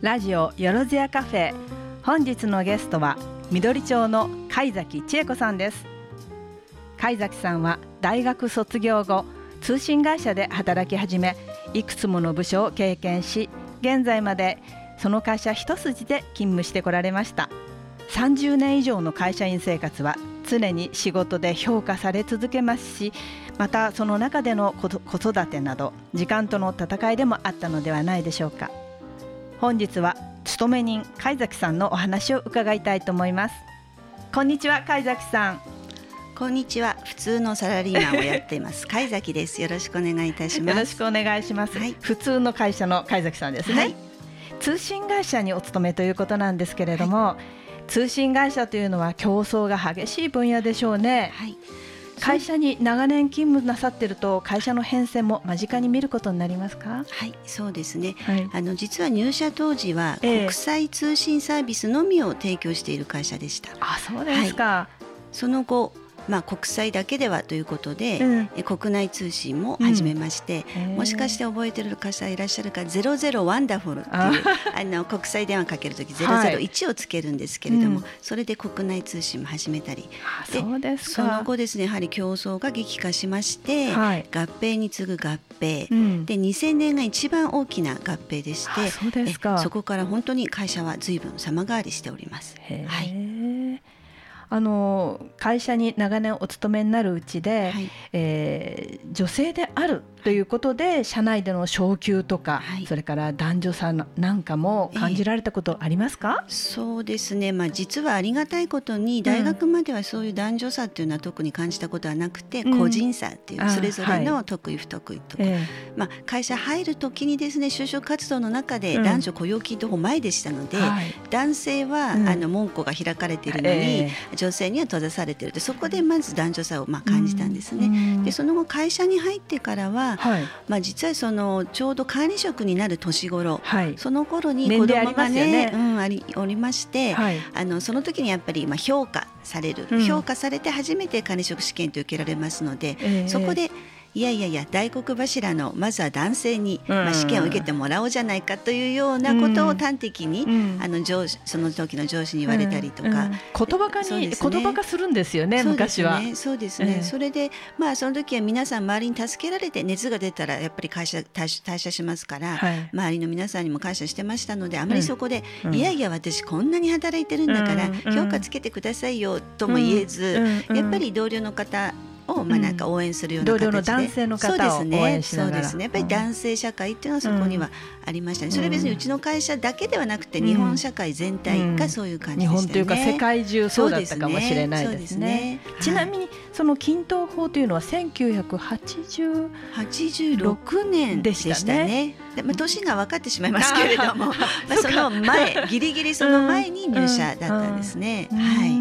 ラジオよろずやカフェ。本日のゲストは緑町の貝崎千恵子さんです。貝崎さんは大学卒業後通信会社で働き始めいくつもの部署を経験し現在までその会社一筋で勤務してこられました。30年以上の会社員生活は常に仕事で評価され続けますしまたその中での子育てなど時間との戦いでもあったのではないでしょうか。本日は勤め人貝崎さんのお話を伺いたいと思います。こんにちは貝崎さん。こんにちは普通のサラリーマンをやっています 貝崎です。よろしくお願いいたします。よろしくお願いします、はい、普通の会社の貝崎さんですね、はい、通信会社にお勤めということなんですけれども、はい。通信会社というのは競争が激しい分野でしょうね。はい会社に長年勤務なさってると会社の変遷も間近に見ることになりますか？はいそうですね、はい、あの実は入社当時は国際通信サービスのみを提供している会社でした、えー、あそうですか、はい、その後まあ、国際だけではということで、うん、国内通信も始めまして、うん、もしかして覚えてる方いらっしゃるか「ゼロゼロワンダフル」っていうあ。の国際電話かける時001をつけるんですけれども、はい、それで国内通信も始めたり。でその後ですねやはり競争が激化しまして、はい、合併に次ぐ合併、うん、で2000年が一番大きな合併でしてそそこから本当に会社は随分様変わりしております。はいあの会社に長年お勤めになるうちで、はい、えー、女性であるということで社内での昇給とか、はい、それから男女差なんかも感じられたことありますか、えー、そうですね、まあ、実はありがたいことに大学まではそういう男女差っていうのは特に感じたことはなくて、うん、個人差っていうそれぞれの得意不得意とか、はい、まあ、会社入る時にですね就職活動の中で男女雇用均等法前でしたので、うんはい、男性は、あの門戸が開かれているのに、えー、女性には閉ざされている。でそこでまず男女差をまあ感じたんですね。でその後会社に入ってからははい、まあ、実はそのちょうど管理職になる年頃、はい、その頃に子供がねね、うん、ありおりまして、はい、あのその時にやっぱりまあ評価される、うん、評価されて初めて管理職試験と受けられますので、えー、そこでいやいやいや大黒柱のまずは男性に、まあ、試験を受けてもらおうじゃないかというようなことを端的に、あの上司その時の上司に言われたりとか、言葉化に、ね、言葉化するんですよね昔は。そうですね、それでまあその時は皆さん周りに助けられて熱が出たらやっぱり会社退社しますから、はい、周りの皆さんにも感謝してましたのであまりそこで、いやいや私こんなに働いてるんだから、評価つけてくださいよとも言えず、やっぱり同僚の方をまあなんか応援するような形で、同僚の男性の方を応援しながら。そうですね。やっぱり男性社会っていうのはそこにはありましたね、それ別にうちの会社だけではなくて日本社会全体がそういう感じでしたね、日本というか世界中そうだったかもしれないですね、ね、ちなみにその均等法というのは1986年でしたね。でまあ、年が分かってしまいますけれども。まあその前 ギリギリその前に入社だったんですね。はい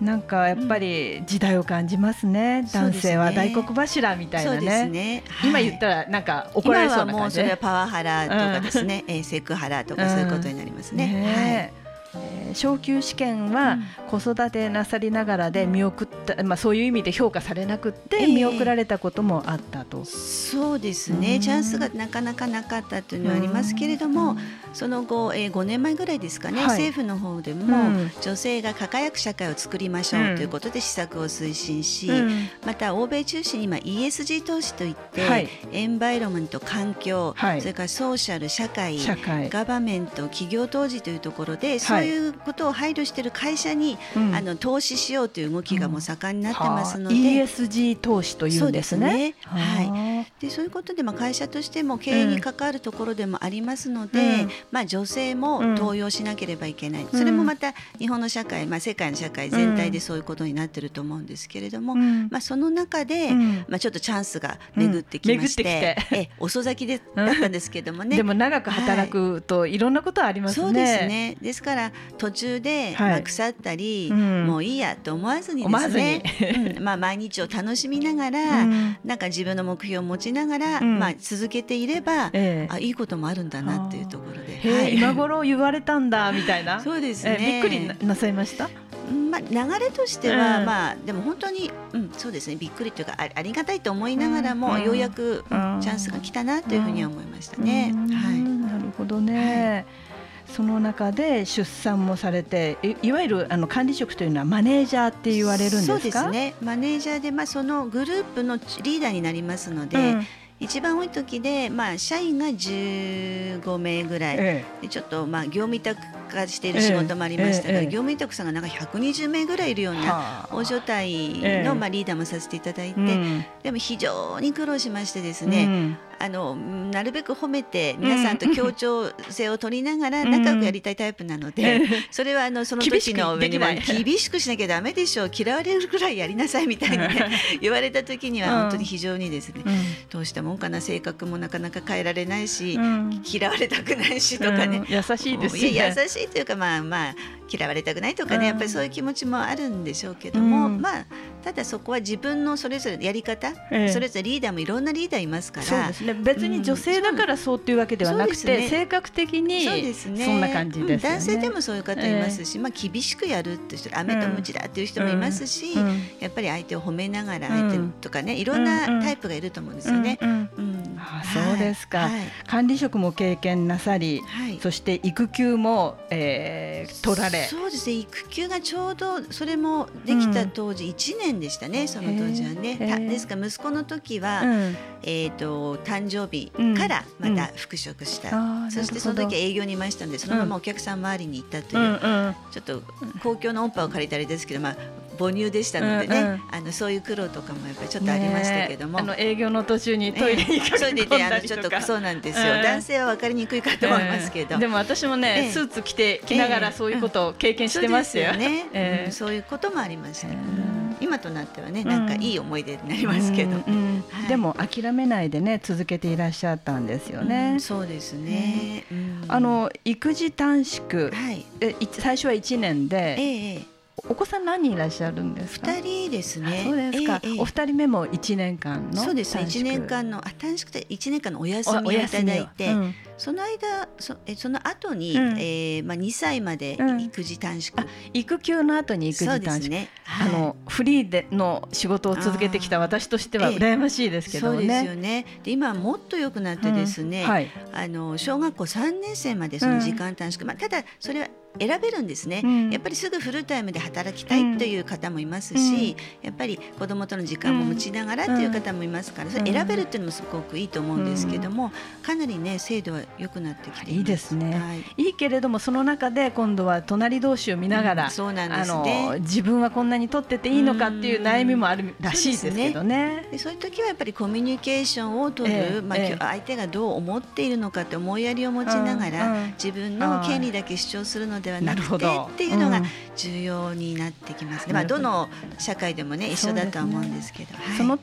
なんかやっぱり時代を感じますね、うん、男性は大黒柱みたいなね、ね。はい、今言ったらなんか怒られそうな感じ、今はもうそれはパワハラとかですね、うん、セクハラとかそういうことになりますね。うん、ねはいえー、昇級試験は子育てなさりながらで見送った、まあ、そういう意味で評価されなくて見送られたこともあったと、えー、そうですね、チャンスがなかなかなかったというのはありますけれども、その後、えー、5年前ぐらいですかね、はい、政府の方でも、女性が輝く社会を作りましょうということで施策を推進し、うん、また欧米中心に今 ESG 投資といって、はい、エンバイロメント環境、はい、それからソーシャル社会ガバメント企業投資というところでそういうことを配慮している会社に、あの投資しようという動きがもう盛んになってますので、うん、ESG 投資というんですね。すね。はい、でそういうことで、まあ、会社としても経営に関わるところでもありますので、まあ、女性も登用しなければいけない、それもまた日本の社会、まあ、世界の社会全体でそういうことになってると思うんですけれども、まあ、その中で、まあ、ちょっとチャンスが巡ってきまして、え遅咲きでだったんですけどもね。でも長く働くといろんなことありますね。そうですね。ですから途中で、まあ、腐ったり、もういいやと思わずにですね、うん、まあ、毎日を楽しみながら、なんか自分の目標を持ちながら、まあ、続けていれば、あいいこともあるんだなっていうところで、はい、今頃言われたんだみたいな。そうですね、びっくりなさいました？まあ、流れとしては、まあでも本当に、うん、そうですね。びっくりというかありがたいと思いながらも、ようやく、チャンスが来たなというふうには思いましたね。はい、なるほどね、はいその中で出産もされていわゆるあの管理職というのはマネージャーって言われるんですか？そうですね。マネージャーで、まあ、そのグループのリーダーになりますので、うん。一番多い時で、まあ、社員が15名ぐらい、ええ、ちょっと、まあ、業務委託化している仕事もありましたから、え、業務委託さんがなんか120名ぐらいいるような大所帯の、まあ、リーダーもさせていただいて、うん、でも非常に苦労しましてですね、うんあのなるべく褒めて皆さんと協調性を取りながら仲良くやりたいタイプなので、それはあのその時の上には厳しくしなきゃだめでしょう。嫌われるぐらいやりなさいみたいに、ね、言われた時には本当に非常にですね、どうしたもんかな性格もなかなか変えられないし、嫌われたくないしとかね、優しいですね。優しいというかまあまあ嫌われたくないとかね、やっぱりそういう気持ちもあるんでしょうけども、まあただそこは自分のそれぞれやり方、それぞれリーダーもいろんなリーダーいますから別に女性だからそうっていうわけではなくて、ね、性格的にそんな感じです、ね、男性でもそういう方いますし、まあ、厳しくやるって人飴とムチだっていう人もいますし、やっぱり相手を褒めながら相手とかねいろんなタイプがいると思うんですよね。あそうですか、はい、管理職も経験なさり、はい、そして育休も、えー、取られ。そうですね。育休がちょうどそれもできた当時1年でしたね、うん、その当時はね。ですから息子の時は、うん、えーと、誕生日からまた復職した、うん、そしてその時営業にいましたのでそのままお客さん周りに行ったという、ちょっと公共の音波を借りたりですけど、まあ、母乳でしたのでね、うんうん、あのそういう苦労とかもやっぱりちょっとありましたけども、あの営業の途中にトイレにかけ込んだりとか、えー、ちょっとそうなんですよ、うん、男性は分かりにくいかと思いますけど、でも私もね、えー、スーツ着て着ながらそういうことを経験してますよ,、ね、えー、そういうこともありました、今となってはねなんかいい思い出になりますけど、でも諦めないでね続けていらっしゃったんですよね、そうですね、あの育児短縮、はい、え最初は1年で、ええお子さん何人いらっしゃるんですか？二人ですね。そうですか。ええ、お二人目も一年間の。そうですね。一年間のあ短縮で一年間のお休みをいただいて、うん、その間そえその後に、うん、えー、まあ二歳まで育児短縮、うん、育休の後に育児短縮。ね。はい、あのフリーでの仕事を続けてきた私としては羨ましいですけどね。そうですよね。で今もっと良くなってですね、はい、あの小学校三年生までその時間短縮、まあただそれは選べるんですね、うん、やっぱりすぐフルタイムで働きたいという方もいますし、うん、やっぱり子どもとの時間も持ちながらという方もいますから、それ選べるっていうのもすごくいいと思うんですけども、かなりね制度は良くなってきていいですね、はい、いいけれどもその中で今度は隣同士を見ながら、そうなんですね。自分はこんなに取ってていいのかっていう悩みもあるらしいですけどね。そうで、ね、そういう時はやっぱりコミュニケーションを取る、えー、まあ、えー、相手がどう思っているのかって思いやりを持ちながら、自分の権利だけ主張するのではなくてっていうのが重要になってきますね、うん、まあ、どの社会でもね一緒だとは思うんですけど。その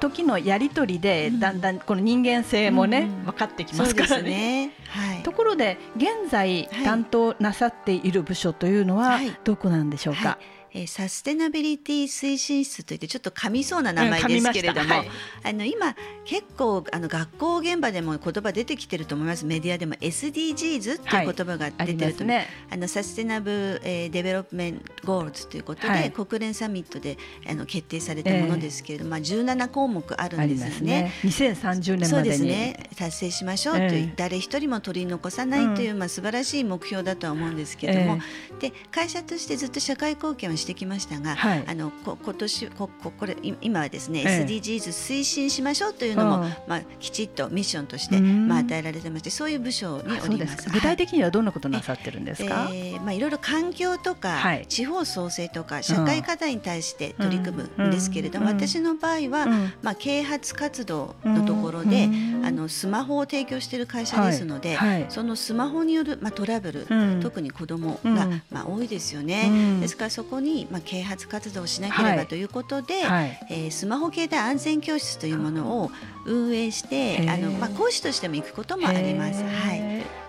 時のやり取りでだんだんこの人間性もね、分かってきますからね。はい、ところで現在担当なさっている部署というのはどこなんでしょうか？はいえー、サステナビリティ推進室といってちょっと噛みそうな名前ですけれども、はい、あの今結構あの学校現場でも言葉出てきてると思います。メディアでも SDGs っていう言葉が出てると、はい、ね、あの Sustainab、えー、 Development Goals ということで、はい、国連サミットであの決定されたものですけれども、えー、まあ17項目あるんですね。すね。2030年そうですね。達成しましょうという、えー、誰一人も取り残さないという、うん、まあ素晴らしい目標だとは思うんですけれども、えー、で会社としてずっと社会貢献をしてきましたが、はい、あのこ今年こここれ今はですね、え SDGs 推進しましょうというのも、まあ、きちっとミッションとして、まあ、与えられてましてそういう部署におります。具体的にはどんなことなさってるんですか、えー、まあ、いろいろ環境とか、はい、地方創生とか社会課題に対して取り組むんですけれども、私の場合は、まあ、啓発活動のところで、あのスマホを提供している会社ですので、はい、そのスマホによる、まあ、トラブル、特に子どもが、まあ、多いですよね。ですからそこに、まあ、啓発活動をしなければということで、はい、えー、スマホ携帯安全教室というものを運営して、あのまあ、講師としても行くこともあります。はい。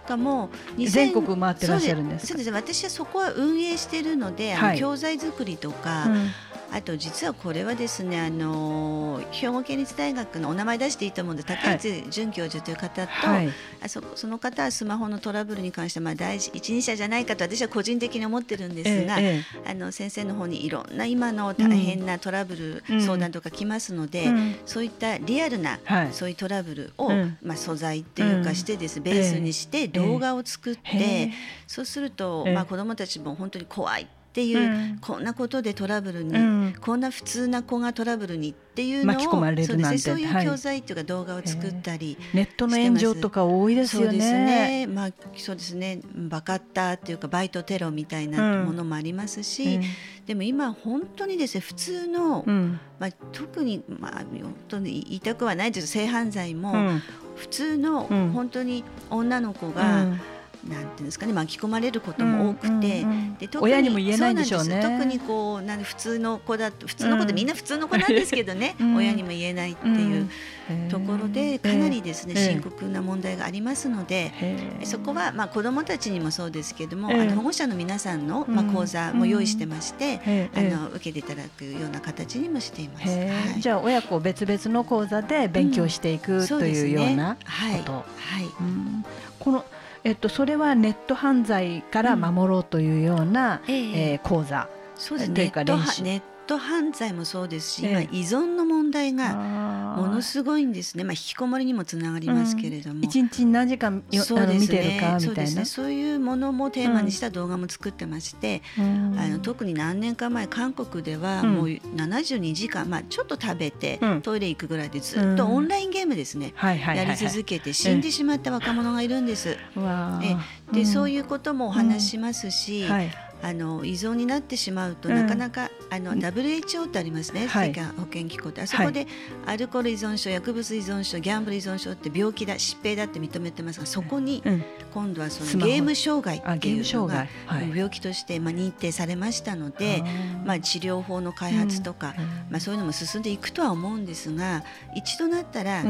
かも全国回ってらっしゃるんですそうです。私はそこは運営しているので、あの教材作りとか、うん。あと実はこれはですねあの兵庫県立大学のお名前出していいと思うんで竹内准教授という方と、はい、あそその方はスマホのトラブルに関してまあ第一人者じゃないかと私は個人的に思ってるんですが、ええ、あの先生の方にいろんな今の大変なトラブル、うん、相談とか来ますので、うん、そういったリアルな、はい、そういうトラブルを、うん、まあ、素材っていうかしてです、ベースにして動画を作って、そうすると、まあ、子どもたちも本当に怖いっていう、うん、こんなことでトラブルに、うん、こんな普通な子がトラブルにっていうのを巻き込まれるなんて。そういう教材っていうか動画を作ったり、はい、ネットの炎上とか多いですよね。そうですね。まあそうですね。バカッターっていうかバイトテロみたいなものもありますし、うん、でも今本当にですね普通の、まあ特にまあ本当に言いたくはないです性犯罪も、普通の本当に女の子が、なんていうんですかね巻き込まれることも多くて、で特に親にも言えないでしょうね。特にこうなん普通の子だと普通の子でみんな普通の子なんですけどね、親にも言えないっていうところでかなりですね深刻な問題がありますので、そこはまあ子どもたちにもそうですけども、あの保護者の皆さんのまあ講座も用意してまして、あの受けていただくような形にもしています。はい、じゃあ親子別々の講座で勉強していく、というようなこと。はい、はい、このえっと、それはネット犯罪から守ろうというような、うん、え。ー、えー、講座。そうですね。ネット犯罪もそうですし、今依存の問題がものすごいんですね、まあ、引きこもりにもつながりますけれども、一、うん、日何時間そうです、ね、見てるかみたいなそういうものもテーマにした動画も作ってまして、うん、あの特に何年か前韓国ではもう72時間、まあ、ちょっと食べて、トイレ行くぐらいでずっとオンラインゲームですね、やり続けて死んでしまった若者がいるんです。えで、そういうこともお話しますし、はいあの依存になってしまうと、なかなかあの WHO ってありますね、はい、世界保健機構って。あそこでアルコール依存症薬物依存症ギャンブル依存症って病気だ疾病だって認めてますがそこに今度はそのゲーム障害っていうのが病気としてまあ認定されましたので、まあ、治療法の開発とか、まあ、そういうのも進んでいくとは思うんですが一度なったら、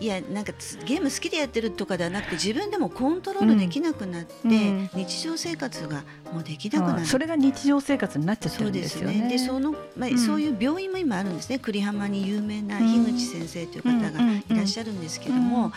いやなんかゲーム好きでやってるとかではなくて自分でもコントロールできなくなって、日常生活がもうできなくなる。それが日常生活になっちゃってるんですよね。で、そのまあ、そういう病院も今あるんですね。栗浜に有名な樋口先生という方がいらっしゃるんですけども。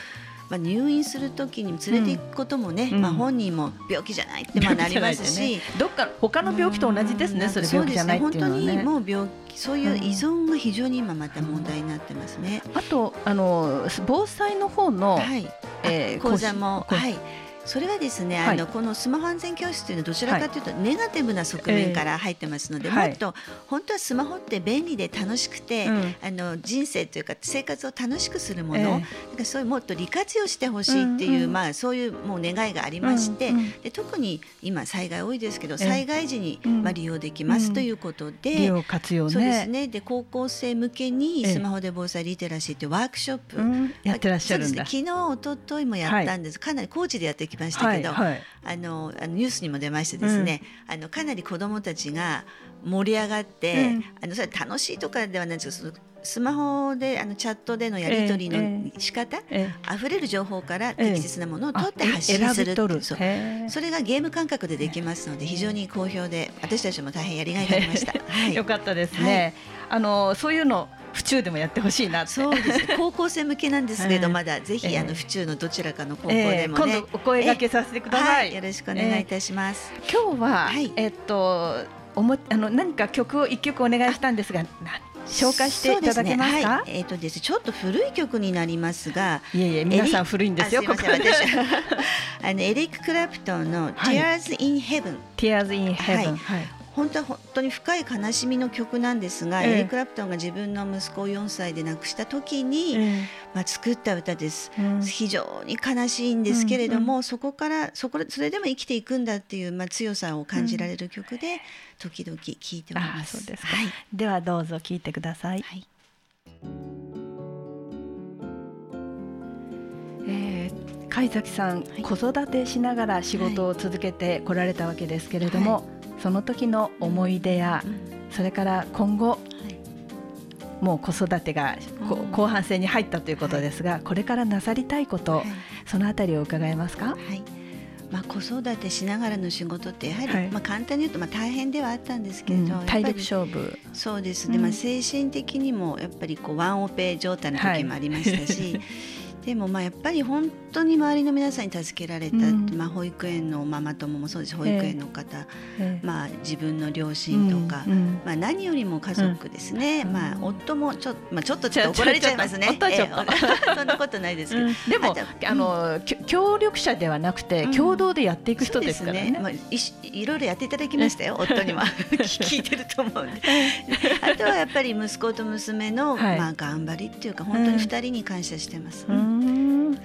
まあ、入院するときに連れていくこともね、うん、まあ、本人も病気じゃないってまあなりますし、ね、どっか他の病気と同じですね、それ病気じゃないっていうのは、ね、本当にもう病気そういう依存が非常に今また問題になってますね。あとあの防災の方の、はい。えー、講座もはいそれはですね、あのこのスマホ安全教室というのはどちらかというとネガティブな側面から入ってますので、もっと本当はスマホって便利で楽しくて、あの人生というか生活を楽しくするもの、なんかそういうもっと利活用してほしいっていう、まあそういうもう願いがありまして、で特に今災害多いですけど災害時にまあ利用できますということで、利用活用そうですね。で高校生向けにスマホで防災リテラシーというワークショップ、やってらっしゃるんだ。昨日一昨日もやったんです。かなり高知でやってきましたけど、はいはい、あのあのニュースにも出ましてですね、うん、あのかなり子どもたちが盛り上がって、うん、あのそれ楽しいとかではないですけどスマホであのチャットでのやり取りの仕方、ええ、溢れる情報から適切なものを取って発信するそそれがゲーム感覚でできますので非常に好評で私たちも大変やりがいがありました。はい、よかったですね、はい、あのそういうの府中でもやってほしいなそうです、高校生向けなんですけど、まだぜひあの府中のどちらかの高校でもね、今度お声掛けさせてください、よろしくお願いいたします。今日は、えっとおもあの何か曲を一曲お願いしたんですが、紹介していただけますか？はい、えっ、とですちょっと古い曲になりますが、いえいえ皆さん古いんですよ。ここ あのエリッククラプトンの Tears in Heaven。Tears in Heaven。はい本当は本当に深い悲しみの曲なんですが、えー、エリック・クラプトンが自分の息子を4歳で亡くした時に、えー、まあ、作った歌です、うん、非常に悲しいんですけれども、うん。うん、そこからそこそれでも生きていくんだっていう、まあ、強さを感じられる曲で、時々聴いております。ですはい、ではどうぞ聴いてください。はい。えー、貝崎さん、はい、子育てしながら仕事を続けてこられたわけですけれども、はい。その時の思い出や、それから今後、もう子育てが後半戦に入ったということですが、これからなさりたいこと、そのあたりを伺えますか？はい。まあ、子育てしながらの仕事ってやはり、はい、まあ、簡単に言うとまあ大変ではあったんですけれど、うん、体力勝負。そうです。ね、まあ、精神的にもやっぱりこうワンオペ状態の時もありましたし、はいでもまあやっぱり本当に周りの皆さんに助けられた、うん、まあ、保育園のママ友もそうです。保育園の方、えー、まあ、自分の両親とか、うんうん、まあ、何よりも家族ですね、まあ、夫もちょ,、まあ、ちょっとちょっと怒られちゃいますね。えー、そんなことないですけど、でもあの協力者ではなくて共同でやっていく人ですからね。ね。まあ、いいろいろやっていただきましたよ夫には 聞いてると思うんで。あとはやっぱり息子と娘の、はい、まあ、頑張りっていうか本当に二人に感謝してます。うん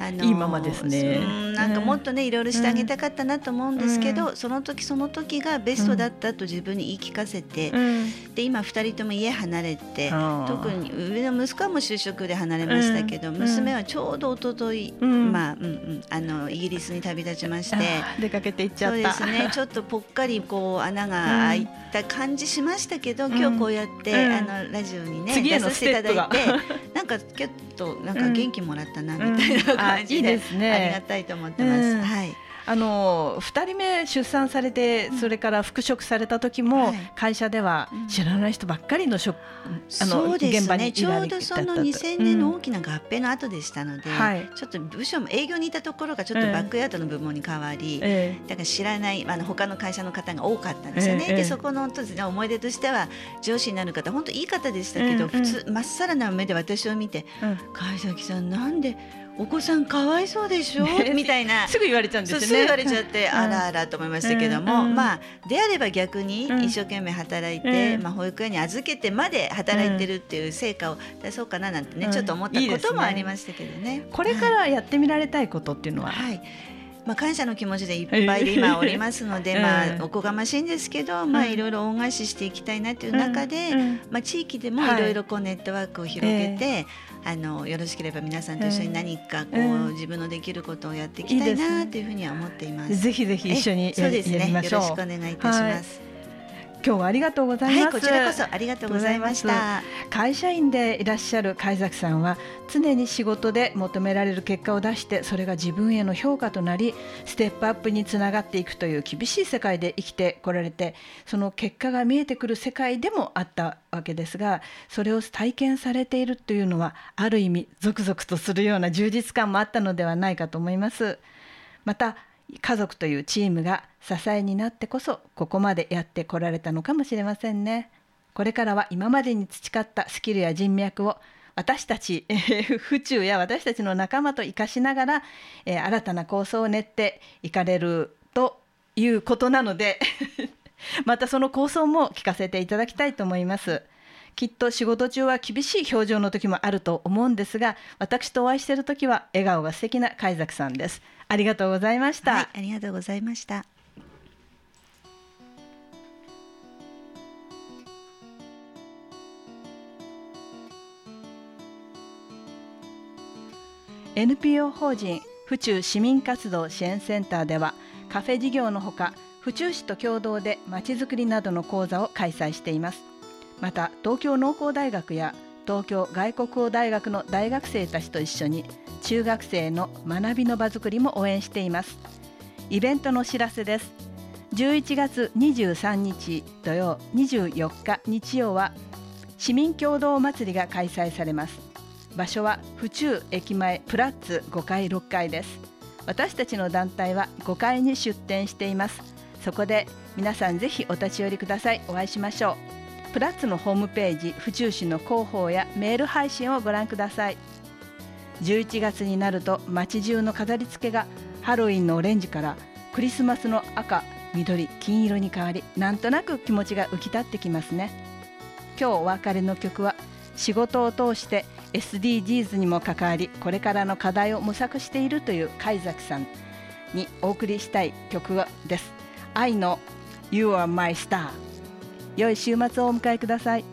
あのいいママですね。なんかもっとねいろいろしてあげたかったなと思うんですけど、うん、その時その時がベストだったと自分に言い聞かせて、うん、で今二人とも家離れて、特に上の息子はもう就職で離れましたけど、娘はちょうど一昨日、まあうんうんあのイギリスに旅立ちまして。出かけていっちゃった。そうですね。ちょっとぽっかりこう穴が開いた感じしましたけど、今日こうやって、あのラジオにね出させていただいて、なんかちょっとなんか元気もらったなみたいな感じで、うん、ありがたいと思ってます。はい。あの2人目出産されて、それから復職された時も、会社では知らない人ばっかりの職、あの現場にちょうどその2000年の大きな合併の後でしたので、ちょっと部署も営業にいたところがちょっとバックヤードの部門に変わり、だから知らないあの他の会社の方が多かったんですよね。でそこのですね思い出としては上司になる方本当いい方でしたけど、普通まっさらな目で私を見て「貝崎さんなんでお子さんかわいそうでしょ、ね、みたいな。すぐ言われちゃうんですよねすぐ言われちゃって、あらあらと思いましたけども、うん、まあであれば逆に一生懸命働いて、うん、まあ、保育園に預けてまで働いてるっていう成果を出そうかななんてね、ちょっと思ったこともありましたけどねね、これからやってみられたいことっていうのは、はいまあ、感謝の気持ちでいっぱいで今おりますので、まあ、おこがましいんですけど、まあ、いろいろ恩返ししていきたいなという中で、まあ、地域でもい。ろいろこうネットワークを広げて、あのよろしければ皆さんと一緒に何かこう、自分のできることをやっていきたいなというふうには思っています。ぜひぜひ一緒にそうですね。よろしくお願いいたします。今日はありがとうございます、はい、こちらこそありがとうございました。会社員でいらっしゃる貝崎さんは常に仕事で求められる結果を出してそれが自分への評価となりステップアップにつながっていくという厳しい世界で生きてこられてその結果が見えてくる世界でもあったわけですがそれを体験されているというのはある意味ゾクゾクとするような充実感もあったのではないかと思います。また家族というチームが支えになってこそここまでやってこられたのかもしれませんね。これからは今までに培ったスキルや人脈を私たち、えー、府中や私たちの仲間と生かしながら、えー、新たな構想を練っていかれるということなので またその構想も聞かせていただきたいと思います。きっと仕事中は厳しい表情の時もあると思うんですが私とお会いしている時は笑顔が素敵な貝崎さんですありがとうございました、はい、ありがとうございました。NPO 法人府中市民活動支援センターではカフェ事業のほか府中市と共同でまちづくりなどの講座を開催しています。また東京農工大学や東京外国語大学の大学生たちと一緒に中学生の学びの場づくりも応援しています。イベントのお知らせです。11月23日土曜24日日曜は市民共同祭りが開催されます。場所は府中駅前プラッツ5階6階です。私たちの団体は5階に出店しています。そこで皆さんぜひお立ち寄りください。お会いしましょう。プラッツのホームページ府中市の広報やメール配信をご覧ください。11月になると街中の飾り付けがハロウィンのオレンジからクリスマスの赤緑金色に変わりなんとなく気持ちが浮き立ってきますね。今日お別れの曲は仕事を通して SDGs にも関わりこれからの課題を模索しているという貝崎さんにお送りしたい曲です。愛の You are my star 良い週末をお迎えください。